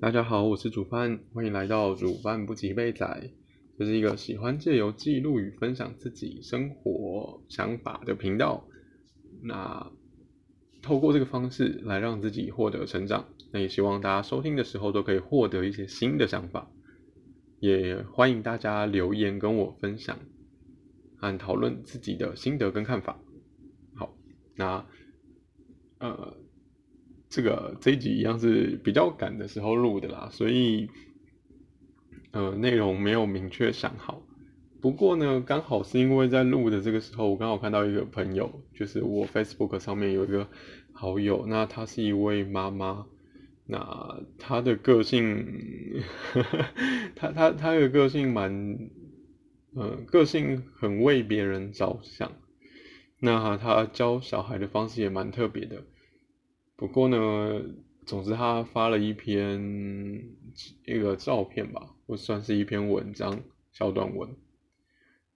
大家好，我是煮饭，欢迎来到煮饭不急备仔。这是一个喜欢借由记录与分享自己生活想法的频道。那透过这个方式来让自己获得成长，那也希望大家收听的时候都可以获得一些新的想法。也欢迎大家留言跟我分享和讨论自己的心得跟看法。好，那呃。这个这一集一样是比较赶的时候录的啦，所以呃内容没有明确想好。不过呢，刚好是因为在录的这个时候，我刚好看到一个朋友，就是我 Facebook 上面有一个好友，那她是一位妈妈，那她的个性，她她她的个性蛮，呃，个性很为别人着想，那她教小孩的方式也蛮特别的。不过呢，总之他发了一篇一个照片吧，或算是一篇文章小短文。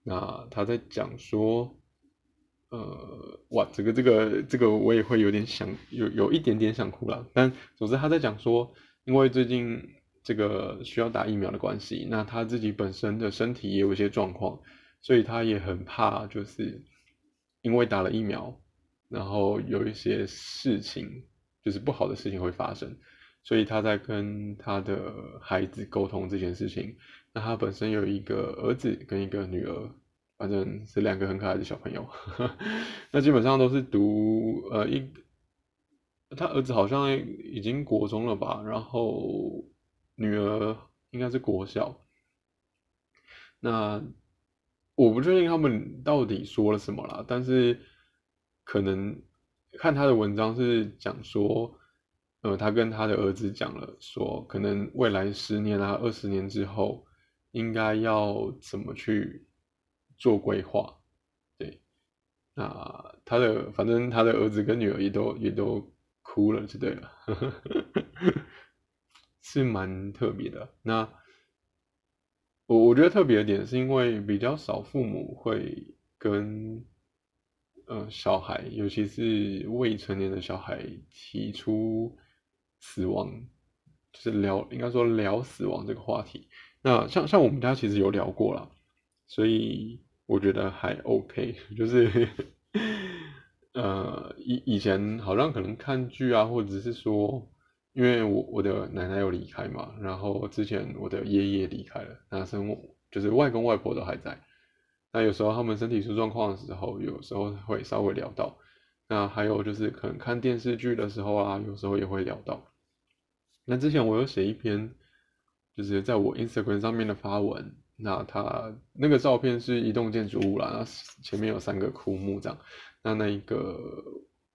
那他在讲说，呃，哇，这个这个这个我也会有点想，有有一点点想哭了。但总之他在讲说，因为最近这个需要打疫苗的关系，那他自己本身的身体也有一些状况，所以他也很怕，就是因为打了疫苗，然后有一些事情。就是不好的事情会发生，所以他在跟他的孩子沟通这件事情。那他本身有一个儿子跟一个女儿，反正是两个很可爱的小朋友。那基本上都是读呃一，他儿子好像已经国中了吧，然后女儿应该是国小。那我不确定他们到底说了什么啦，但是可能。看他的文章是讲说，呃，他跟他的儿子讲了，说可能未来十年啊、二十年之后，应该要怎么去做规划。对，那他的反正他的儿子跟女儿也都也都哭了，就对了，是蛮特别的。那我我觉得特别的点是因为比较少父母会跟。呃，小孩，尤其是未成年的小孩，提出死亡，就是聊，应该说聊死亡这个话题。那像像我们家其实有聊过了，所以我觉得还 OK。就是呃，以以前好像可能看剧啊，或者是说，因为我我的奶奶有离开嘛，然后之前我的爷爷离开了，那生就是外公外婆都还在。那有时候他们身体出状况的时候，有时候会稍微聊到。那还有就是可能看电视剧的时候啊，有时候也会聊到。那之前我有写一篇，就是在我 Instagram 上面的发文。那他那个照片是一栋建筑物啦，那前面有三个枯木这样。那那一个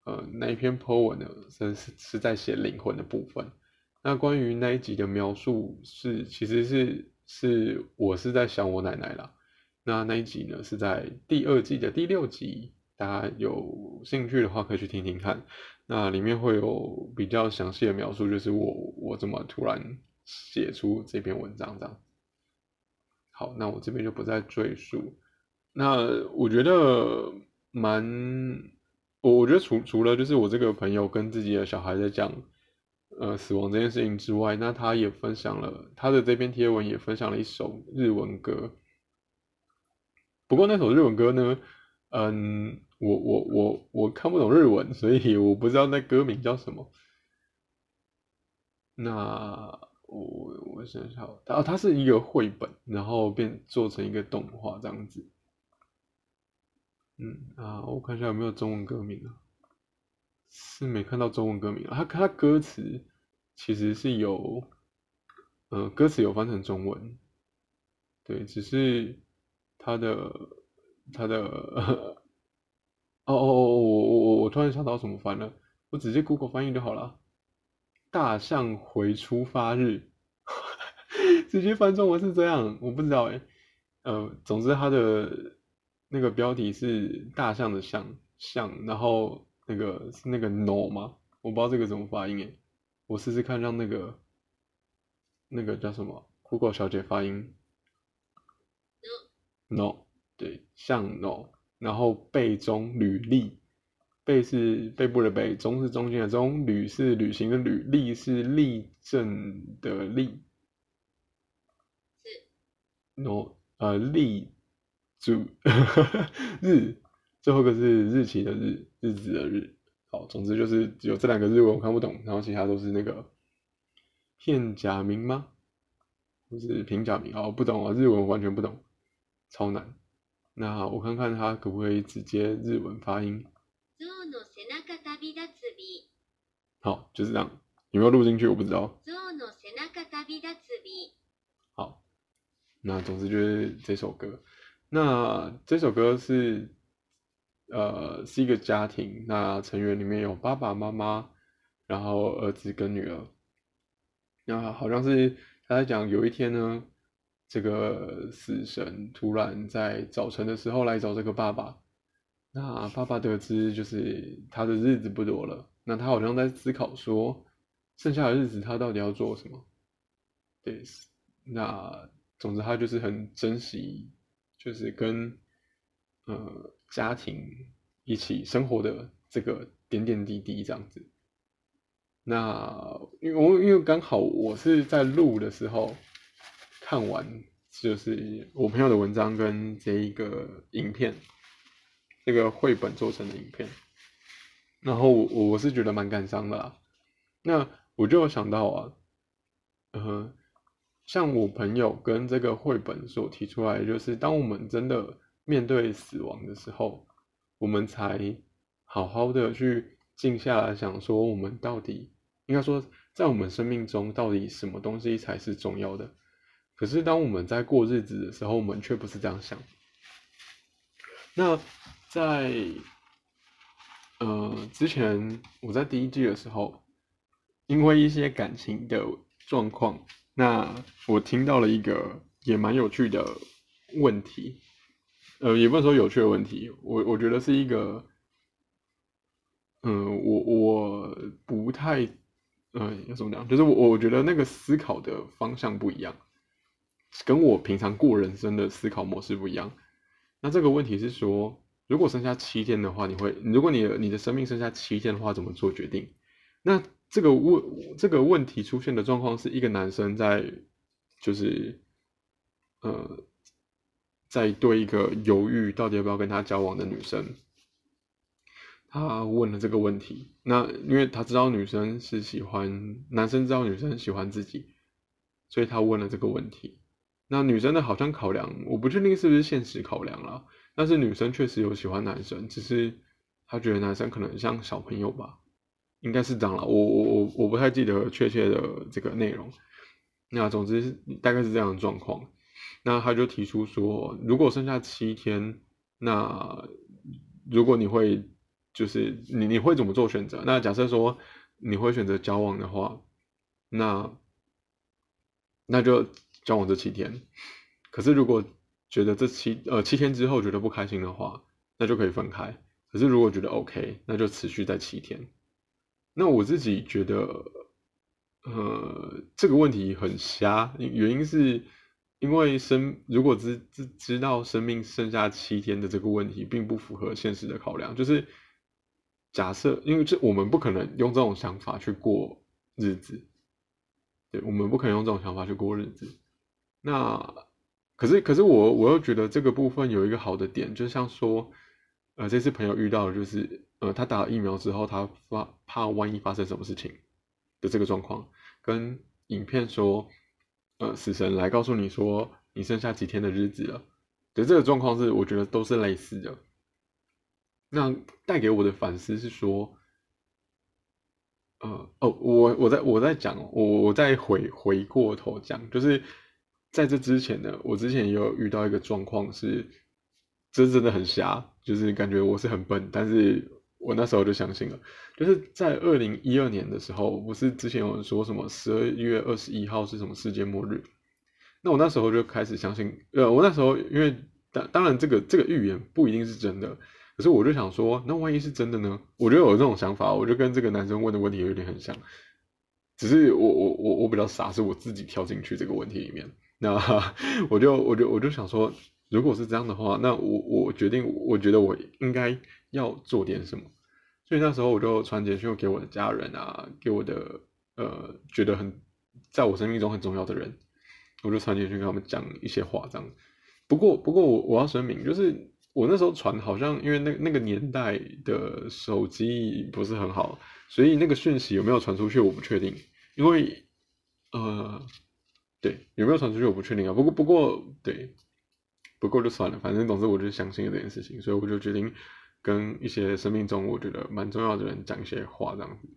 呃那一篇 po 文呢，是是是在写灵魂的部分。那关于那一集的描述是，其实是是我是在想我奶奶啦。那那一集呢，是在第二季的第六集，大家有兴趣的话可以去听听看。那里面会有比较详细的描述，就是我我怎么突然写出这篇文章这样。好，那我这边就不再赘述。那我觉得蛮，我我觉得除除了就是我这个朋友跟自己的小孩在讲呃死亡这件事情之外，那他也分享了他的这篇贴文，也分享了一首日文歌。不过那首日文歌呢，嗯，我我我我看不懂日文，所以我不知道那歌名叫什么。那我我想想，它它是一个绘本，然后变做成一个动画这样子。嗯啊，我看一下有没有中文歌名啊？是没看到中文歌名啊。它它歌词其实是有，呃，歌词有翻成中文，对，只是。他的他的哦哦哦，我我我我突然想到什么翻了，我直接 Google 翻译就好了。大象回出发日，直接翻中文是这样，我不知道哎。呃，总之它的那个标题是大象的象象，然后那个是那个 no 吗？我不知道这个怎么发音哎，我试试看让那个那个叫什么 Google 小姐发音。no，对，像 no，然后背中履历，背是背部的背，中是中间的中，履是旅行的履，历是立正的立。是。no，呃，立主 日，最后一个是日期的日，日子的日。好，总之就是有这两个日文我看不懂，然后其他都是那个片假名吗？不是平假名哦，不懂啊，日文完全不懂，超难。那我看看他可不可以直接日文发音。好，就是这样。有没有录进去？我不知道。好，那总之就是这首歌。那这首歌是呃是一个家庭，那成员里面有爸爸妈妈，然后儿子跟女儿。那好像是他在讲有一天呢，这个死神突然在早晨的时候来找这个爸爸。那爸爸得知就是他的日子不多了，那他好像在思考说，剩下的日子他到底要做什么？对，那总之他就是很珍惜，就是跟呃家庭一起生活的这个点点滴滴这样子。那因为我因为刚好我是在录的时候看完，就是我朋友的文章跟这一个影片。这个绘本做成的影片，然后我我是觉得蛮感伤的啦。那我就想到啊，呃，像我朋友跟这个绘本所提出来，就是当我们真的面对死亡的时候，我们才好好的去静下来想说，我们到底应该说，在我们生命中到底什么东西才是重要的？可是当我们在过日子的时候，我们却不是这样想。那。在呃之前，我在第一季的时候，因为一些感情的状况，那我听到了一个也蛮有趣的问题，呃，也不能说有趣的问题，我我觉得是一个，嗯，我我不太，嗯，要怎么讲？就是我我觉得那个思考的方向不一样，跟我平常过人生的思考模式不一样。那这个问题是说。如果剩下七天的话，你会？如果你你的生命剩下七天的话，怎么做决定？那这个问这个问题出现的状况是一个男生在，就是呃，在对一个犹豫到底要不要跟他交往的女生，他问了这个问题。那因为他知道女生是喜欢男生，知道女生喜欢自己，所以他问了这个问题。那女生的好像考量，我不确定是不是现实考量了。但是女生确实有喜欢男生，只是她觉得男生可能像小朋友吧，应该是这样了。我我我我不太记得确切的这个内容。那总之大概是这样的状况。那他就提出说，如果剩下七天，那如果你会就是你你会怎么做选择？那假设说你会选择交往的话，那那就交往这七天。可是如果觉得这七呃七天之后觉得不开心的话，那就可以分开。可是如果觉得 OK，那就持续在七天。那我自己觉得，呃，这个问题很瞎，原因是因为生如果知知知道生命剩下七天的这个问题，并不符合现实的考量。就是假设，因为这我们不可能用这种想法去过日子，对，我们不可能用这种想法去过日子。那。可是，可是我我又觉得这个部分有一个好的点，就像说，呃，这次朋友遇到就是，呃，他打了疫苗之后，他发怕万一发生什么事情的这个状况，跟影片说，呃，死神来告诉你说你剩下几天的日子了，的这个状况是我觉得都是类似的。那带给我的反思是说，呃，哦，我我在我在讲，我我再回回过头讲，就是。在这之前呢，我之前也有遇到一个状况，是这真的很瞎，就是感觉我是很笨，但是我那时候就相信了，就是在二零一二年的时候，不是之前有人说什么十二月二十一号是什么世界末日，那我那时候就开始相信，呃，我那时候因为当当然这个这个预言不一定是真的，可是我就想说，那万一是真的呢？我就有这种想法，我就跟这个男生问的问题有点很像，只是我我我我比较傻，是我自己跳进去这个问题里面。那 我就我就我就想说，如果是这样的话，那我我决定，我觉得我应该要做点什么。所以那时候我就传简讯给我的家人啊，给我的呃觉得很在我生命中很重要的人，我就传简讯给他们讲一些话这样。不过不过我我要声明，就是我那时候传好像因为那那个年代的手机不是很好，所以那个讯息有没有传出去我不确定，因为呃对有没有传出去我不确定啊。不过不过对。不过就算了，反正总之我就相信了这件事情，所以我就决定跟一些生命中我觉得蛮重要的人讲一些话这样子。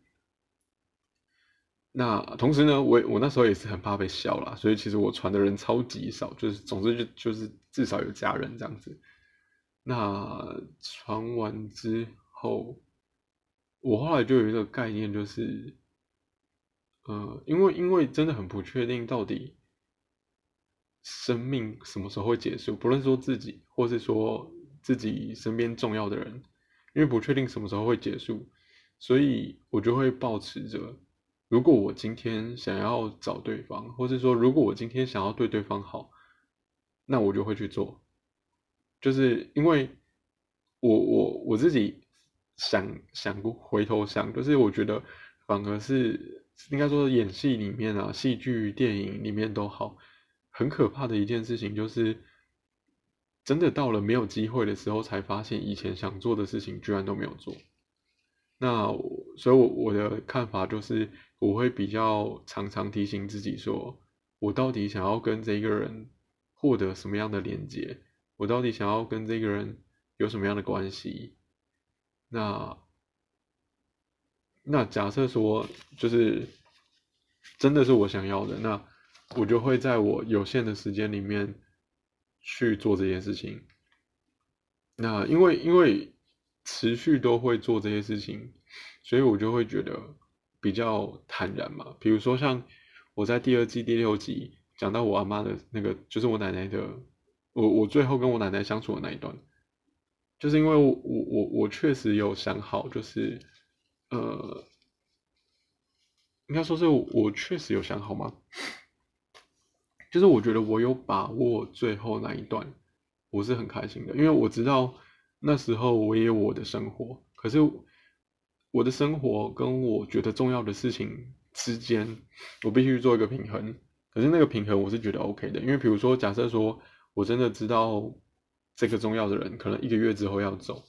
那同时呢，我我那时候也是很怕被笑啦，所以其实我传的人超级少，就是总之就就是至少有家人这样子。那传完之后，我后来就有一个概念，就是，呃，因为因为真的很不确定到底。生命什么时候会结束？不论说自己，或是说自己身边重要的人，因为不确定什么时候会结束，所以我就会保持着：如果我今天想要找对方，或是说如果我今天想要对对方好，那我就会去做。就是因为我我我自己想想过回头想，就是我觉得反而是应该说演戏里面啊，戏剧、电影里面都好。很可怕的一件事情就是，真的到了没有机会的时候，才发现以前想做的事情居然都没有做。那所以，我我的看法就是，我会比较常常提醒自己说，我到底想要跟这个人获得什么样的连接？我到底想要跟这个人有什么样的关系？那那假设说，就是真的是我想要的那。我就会在我有限的时间里面去做这件事情。那因为因为持续都会做这些事情，所以我就会觉得比较坦然嘛。比如说像我在第二季第六集讲到我阿妈的那个，就是我奶奶的，我我最后跟我奶奶相处的那一段，就是因为我我我确实有想好，就是呃，应该说是我确实有想好吗？就是我觉得我有把握最后那一段，我是很开心的，因为我知道那时候我也有我的生活，可是我的生活跟我觉得重要的事情之间，我必须做一个平衡。可是那个平衡我是觉得 OK 的，因为比如说假设说我真的知道这个重要的人可能一个月之后要走，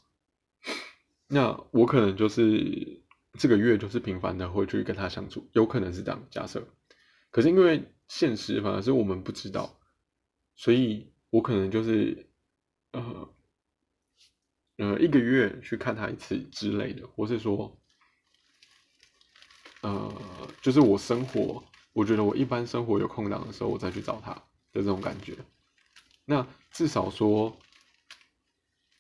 那我可能就是这个月就是频繁的会去跟他相处，有可能是这样假设。可是因为现实反而是我们不知道，所以我可能就是呃呃一个月去看他一次之类的，或是说呃就是我生活，我觉得我一般生活有空档的时候，我再去找他的这种感觉。那至少说，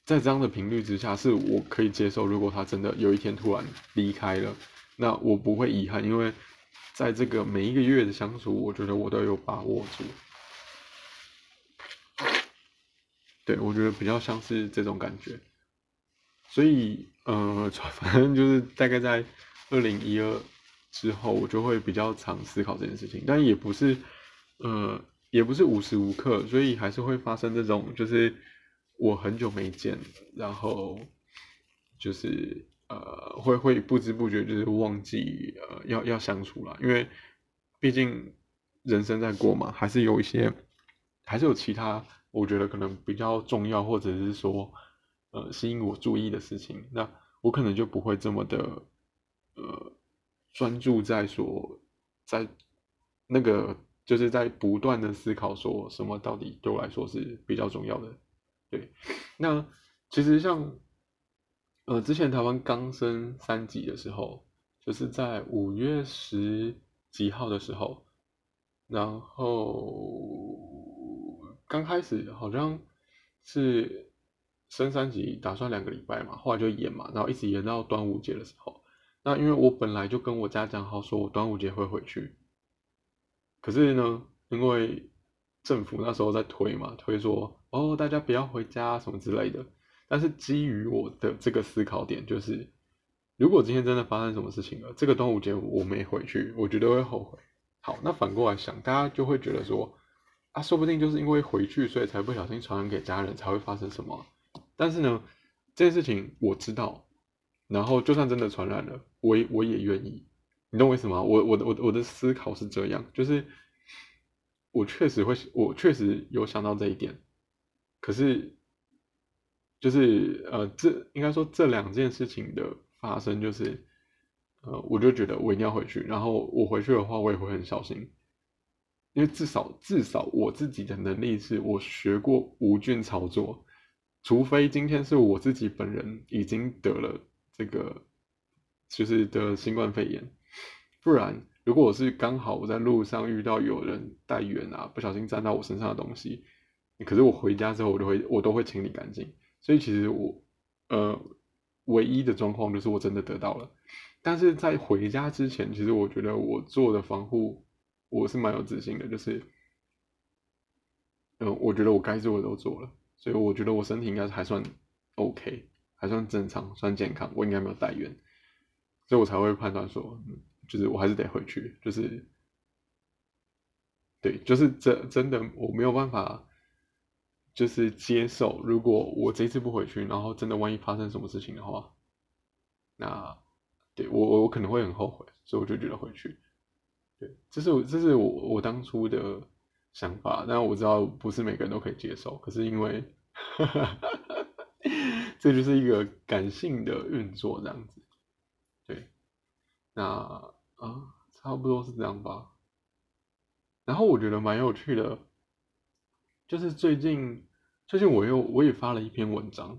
在这样的频率之下，是我可以接受。如果他真的有一天突然离开了，那我不会遗憾，因为。在这个每一个月的相处，我觉得我都有把握住。对，我觉得比较像是这种感觉。所以，呃，反正就是大概在二零一二之后，我就会比较常思考这件事情。但也不是，呃，也不是无时无刻，所以还是会发生这种，就是我很久没见，然后就是。呃，会会不知不觉就是忘记呃要要相处了，因为毕竟人生在过嘛，还是有一些，还是有其他我觉得可能比较重要或者是说呃吸引我注意的事情，那我可能就不会这么的呃专注在说在那个就是在不断的思考说什么到底对我来说是比较重要的，对，那其实像。呃，之前台湾刚升三级的时候，就是在五月十几号的时候，然后刚开始好像是升三级，打算两个礼拜嘛，后来就延嘛，然后一直延到端午节的时候。那因为我本来就跟我家讲好，说我端午节会回去，可是呢，因为政府那时候在推嘛，推说哦，大家不要回家什么之类的。但是基于我的这个思考点，就是如果今天真的发生什么事情了，这个端午节我没回去，我觉得会后悔。好，那反过来想，大家就会觉得说，啊，说不定就是因为回去，所以才不小心传染给家人，才会发生什么。但是呢，这件事情我知道，然后就算真的传染了，我我也愿意。你懂我意思吗？我我的我我的思考是这样，就是我确实会，我确实有想到这一点。可是，就是呃，这应该说这两件事情的发生，就是呃，我就觉得我一定要回去。然后我回去的话，我也会很小心，因为至少至少我自己的能力是我学过无菌操作，除非今天是我自己本人已经得了这个，就是得新冠肺炎，不然如果我是刚好我在路上遇到有人带源啊，不小心沾到我身上的东西。可是我回家之后，我都会我都会清理干净，所以其实我呃唯一的状况就是我真的得到了，但是在回家之前，其实我觉得我做的防护我是蛮有自信的，就是嗯，我觉得我该做的都做了，所以我觉得我身体应该还算 OK，还算正常，算健康，我应该没有带源，所以我才会判断说，就是我还是得回去，就是对，就是真真的我没有办法。就是接受，如果我这次不回去，然后真的万一发生什么事情的话，那对我我可能会很后悔，所以我就觉得回去。对，这是我这是我我当初的想法，但我知道不是每个人都可以接受。可是因为，这就是一个感性的运作这样子。对，那啊，差不多是这样吧。然后我觉得蛮有趣的。就是最近，最近我又我也发了一篇文章，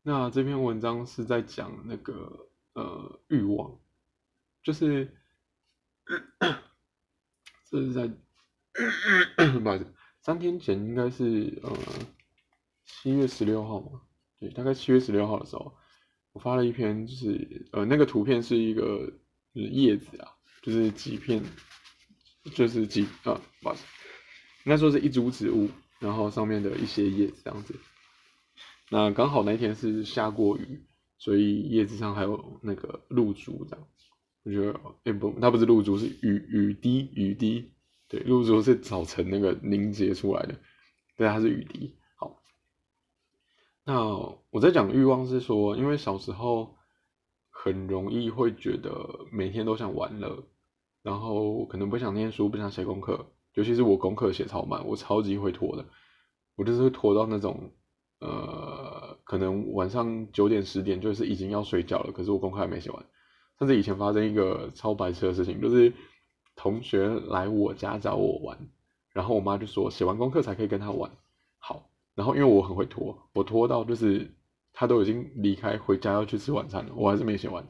那这篇文章是在讲那个呃欲望，就是 这是在不好意思，三天前应该是呃七月十六号嘛，对，大概七月十六号的时候，我发了一篇，就是呃那个图片是一个就是叶子啊，就是几片，就是几啊不好意思。应该说是一株植物，然后上面的一些叶子这样子。那刚好那天是下过雨，所以叶子上还有那个露珠这样。我觉得，哎不，它不是露珠，是雨雨滴雨滴。对，露珠是早晨那个凝结出来的，对，它是雨滴。好，那我在讲欲望是说，因为小时候很容易会觉得每天都想玩乐，然后可能不想念书，不想写功课。尤其是我功课写超慢，我超级会拖的，我就是会拖到那种，呃，可能晚上九点十点就是已经要睡觉了，可是我功课还没写完。甚至以前发生一个超白痴的事情，就是同学来我家找我玩，然后我妈就说写完功课才可以跟他玩。好，然后因为我很会拖，我拖到就是他都已经离开回家要去吃晚餐了，我还是没写完。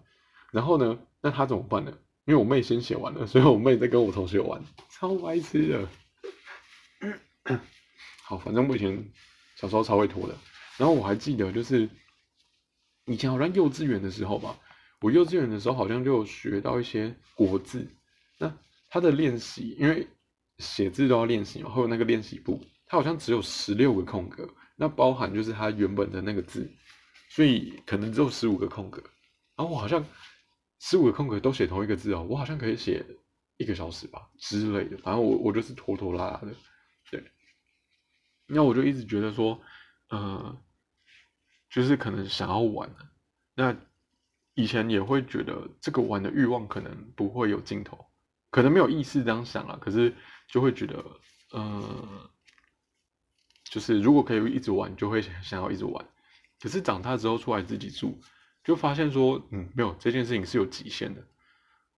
然后呢，那他怎么办呢？因为我妹先写完了，所以我妹在跟我同学玩，超白痴的。好，反正我以前小时候超会拖的。然后我还记得，就是以前好像幼稚园的时候吧，我幼稚园的时候好像就学到一些国字。那他的练习，因为写字都要练习嘛，会有那个练习簿，它好像只有十六个空格，那包含就是它原本的那个字，所以可能只有十五个空格。然后我好像。十五个空格都写同一个字哦，我好像可以写一个小时吧之类的，反正我我就是拖拖拉拉的，对。那我就一直觉得说，呃，就是可能想要玩那以前也会觉得这个玩的欲望可能不会有尽头，可能没有意识这样想啊，可是就会觉得，呃，就是如果可以一直玩，就会想要一直玩。可是长大之后出来自己住。就发现说，嗯，没有这件事情是有极限的。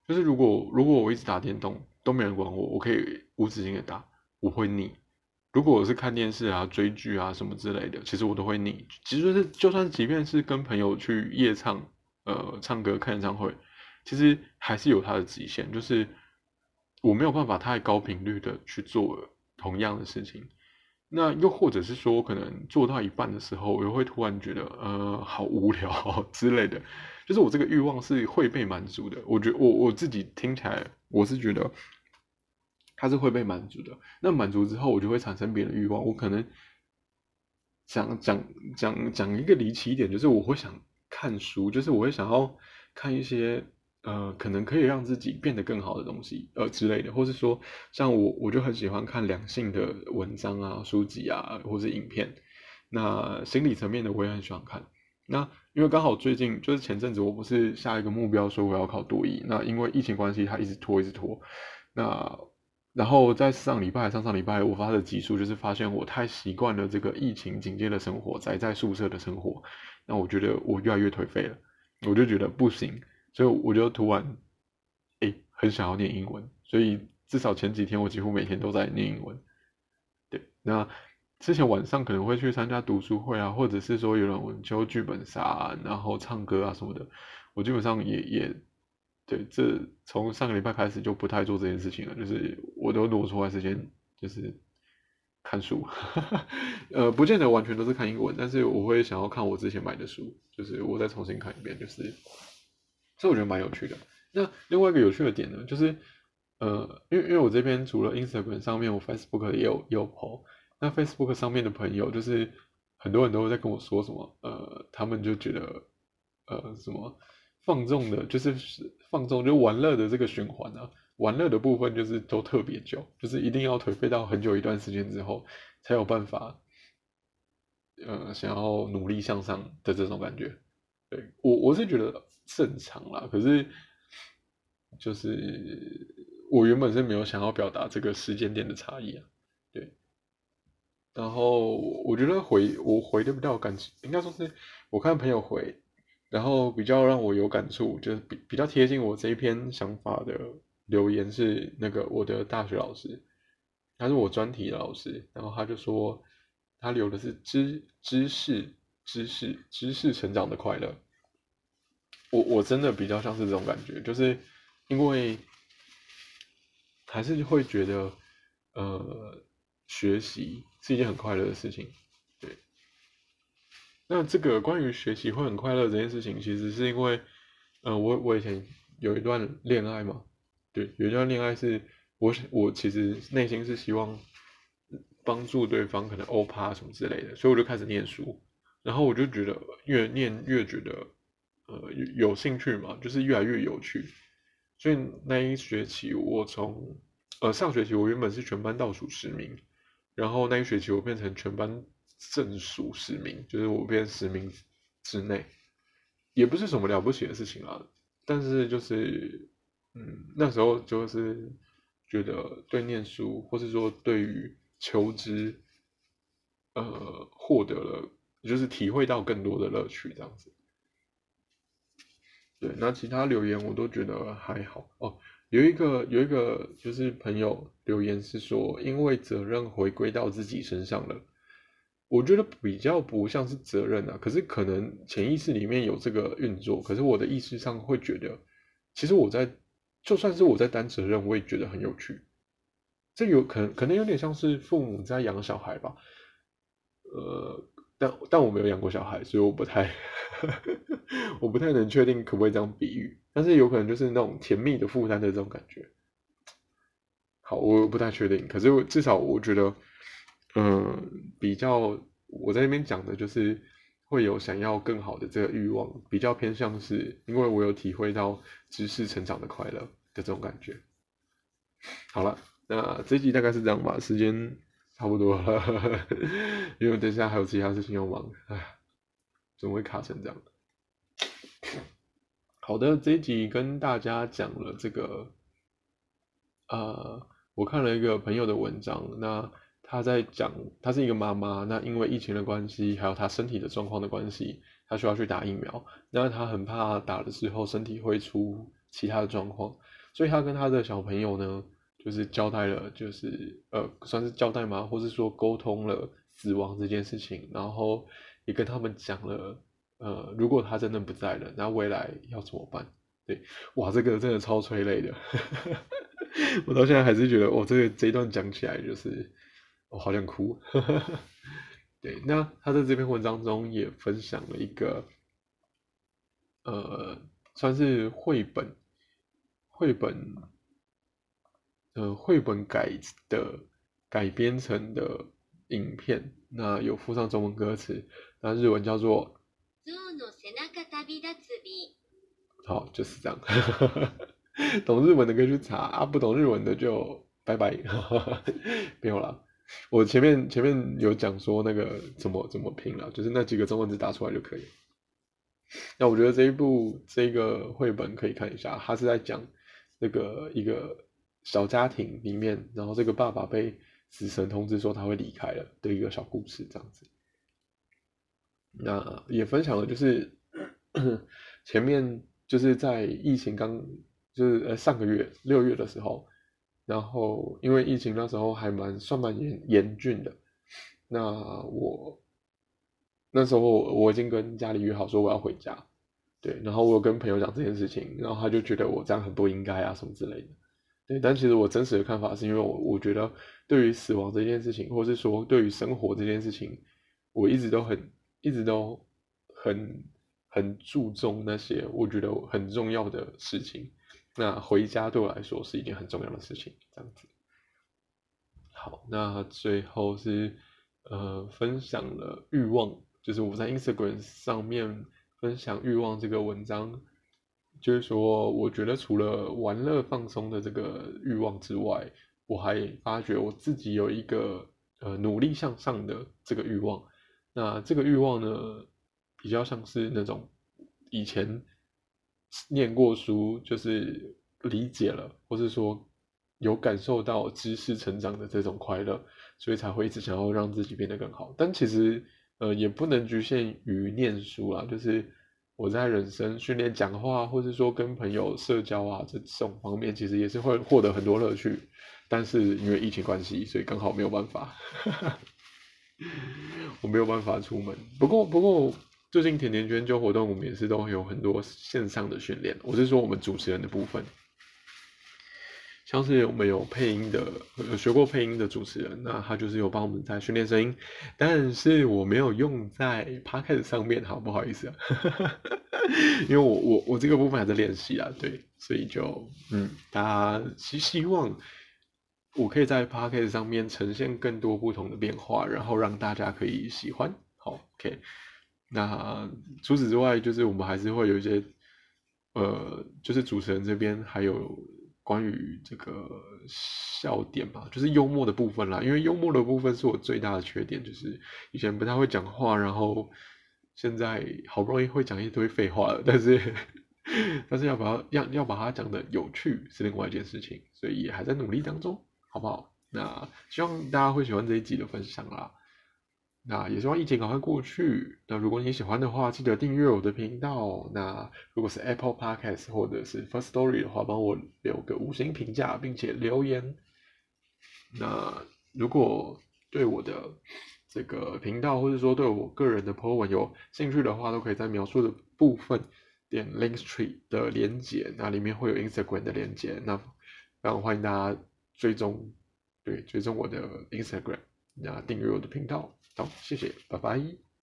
就是如果如果我一直打电动都没人管我，我可以无止境的打，我会腻。如果我是看电视啊、追剧啊什么之类的，其实我都会腻。其实是就算即便是跟朋友去夜唱、呃唱歌、看演唱会，其实还是有它的极限，就是我没有办法太高频率的去做同样的事情。那又或者是说，可能做到一半的时候，我又会突然觉得，呃，好无聊之类的。就是我这个欲望是会被满足的。我觉我我自己听起来，我是觉得它是会被满足的。那满足之后，我就会产生别的欲望。我可能讲讲讲讲一个离奇一点，就是我会想看书，就是我会想要看一些。呃，可能可以让自己变得更好的东西，呃之类的，或是说，像我，我就很喜欢看两性的文章啊、书籍啊，或是影片。那心理层面的我也很喜欢看。那因为刚好最近就是前阵子我不是下一个目标说我要考多一，那因为疫情关系，他一直拖一直拖。那然后在上礼拜上上礼拜我发的集数，就是发现我太习惯了这个疫情紧接的生活，宅在宿舍的生活，那我觉得我越来越颓废了，我就觉得不行，所以我就突然哎很想要念英文，所以至少前几天我几乎每天都在念英文。对，那。之前晚上可能会去参加读书会啊，或者是说有人教剧本杀，然后唱歌啊什么的。我基本上也也对，这从上个礼拜开始就不太做这件事情了，就是我都挪出来时间就是看书，呃，不见得完全都是看英文，但是我会想要看我之前买的书，就是我再重新看一遍，就是这我觉得蛮有趣的。那另外一个有趣的点呢，就是呃，因为因为我这边除了 Instagram 上面，我 Facebook 也有也有 po。那 Facebook 上面的朋友，就是很多人都在跟我说什么，呃，他们就觉得，呃，什么放纵的，就是放纵就玩乐的这个循环啊，玩乐的部分就是都特别久，就是一定要颓废到很久一段时间之后，才有办法，呃，想要努力向上的这种感觉。我我是觉得正常啦，可是就是我原本是没有想要表达这个时间点的差异啊。对然后我觉得回我回的比较有感情，应该说是我看朋友回，然后比较让我有感触，就是比比较贴近我这一篇想法的留言是那个我的大学老师，他是我专题的老师，然后他就说他留的是知知识知识知识成长的快乐，我我真的比较像是这种感觉，就是因为还是会觉得呃。学习是一件很快乐的事情，对。那这个关于学习会很快乐这件事情，其实是因为，呃，我我以前有一段恋爱嘛，对，有一段恋爱是我我其实内心是希望帮助对方，可能欧趴什么之类的，所以我就开始念书，然后我就觉得越念越觉得，呃，有有兴趣嘛，就是越来越有趣，所以那一学期我从，呃，上学期我原本是全班倒数十名。然后那一学期我变成全班正数十名，就是我变十名之内，也不是什么了不起的事情啦。但是就是，嗯，那时候就是觉得对念书，或是说对于求知，呃，获得了，就是体会到更多的乐趣这样子。对，那其他留言我都觉得还好哦。有一个有一个就是朋友留言是说，因为责任回归到自己身上了，我觉得比较不像是责任啊，可是可能潜意识里面有这个运作，可是我的意识上会觉得，其实我在就算是我在担责任，我也觉得很有趣，这有可能可能有点像是父母在养小孩吧，呃。但但我没有养过小孩，所以我不太，我不太能确定可不可以这样比喻。但是有可能就是那种甜蜜的负担的这种感觉。好，我不太确定。可是至少我觉得，嗯，比较我在那边讲的就是会有想要更好的这个欲望，比较偏向是因为我有体会到知识成长的快乐的这种感觉。好了，那这集大概是这样吧，时间。差不多了，因为等下还有其他事情要忙，哎，怎么会卡成这样？好的，这一集跟大家讲了这个，呃，我看了一个朋友的文章，那他在讲，他是一个妈妈，那因为疫情的关系，还有他身体的状况的关系，他需要去打疫苗，那他很怕打了之后身体会出其他的状况，所以他跟他的小朋友呢。就是交代了，就是呃，算是交代吗？或是说沟通了死亡这件事情，然后也跟他们讲了，呃，如果他真的不在了，那未来要怎么办？对，哇，这个真的超催泪的，我到现在还是觉得，我，这个这一段讲起来就是，我好想哭。对，那他在这篇文章中也分享了一个，呃，算是绘本，绘本。呃，绘本改的改编成的影片，那有附上中文歌词，那日文叫做。好，就是这样。懂日文的可以去查啊，不懂日文的就拜拜。没有了，我前面前面有讲说那个怎么怎么拼了，就是那几个中文字打出来就可以。那我觉得这一部这个绘本可以看一下，它是在讲那个一个小家庭里面，然后这个爸爸被死神通知说他会离开了的一个小故事这样子。那也分享了，就是 前面就是在疫情刚就是呃上个月六月的时候，然后因为疫情那时候还蛮算蛮严严峻的，那我。那时候我已经跟家里约好说我要回家，对，然后我有跟朋友讲这件事情，然后他就觉得我这样很不应该啊什么之类的，对，但其实我真实的看法是因为我我觉得对于死亡这件事情，或是说对于生活这件事情，我一直都很一直都很很注重那些我觉得很重要的事情，那回家对我来说是一件很重要的事情，这样子。好，那最后是呃分享了欲望。就是我在 Instagram 上面分享欲望这个文章，就是说，我觉得除了玩乐放松的这个欲望之外，我还发觉我自己有一个呃努力向上的这个欲望。那这个欲望呢，比较像是那种以前念过书，就是理解了，或是说有感受到知识成长的这种快乐，所以才会一直想要让自己变得更好。但其实。呃，也不能局限于念书啦，就是我在人生训练、讲话，或者说跟朋友社交啊这种方面，其实也是会获得很多乐趣。但是因为疫情关系，所以刚好没有办法，我没有办法出门。不过，不过最近甜甜圈就活动，我们也是都有很多线上的训练。我是说我们主持人的部分。像是我们有配音的，有学过配音的主持人，那他就是有帮我们在训练声音，但是我没有用在 p o c a s t 上面，好不好意思啊？因为我我我这个部分还在练习啊，对，所以就嗯，大家希希望我可以在 p o c a s t 上面呈现更多不同的变化，然后让大家可以喜欢。好，OK，那除此之外，就是我们还是会有一些，呃，就是主持人这边还有。关于这个笑点吧，就是幽默的部分啦。因为幽默的部分是我最大的缺点，就是以前不太会讲话，然后现在好不容易会讲一堆废话了，但是但是要把它要要把它讲的有趣是另外一件事情，所以也还在努力当中，好不好？那希望大家会喜欢这一集的分享啦。那也希望疫情赶快过去。那如果你喜欢的话，记得订阅我的频道。那如果是 Apple Podcast 或者是 First Story 的话，帮我留个五星评价，并且留言。那如果对我的这个频道，或者说对我个人的 po 文有兴趣的话，都可以在描述的部分点 Linktree 的连接，那里面会有 Instagram 的连接。那非常欢迎大家追踪，对，追踪我的 Instagram，那订阅我的频道。好，谢谢，拜拜。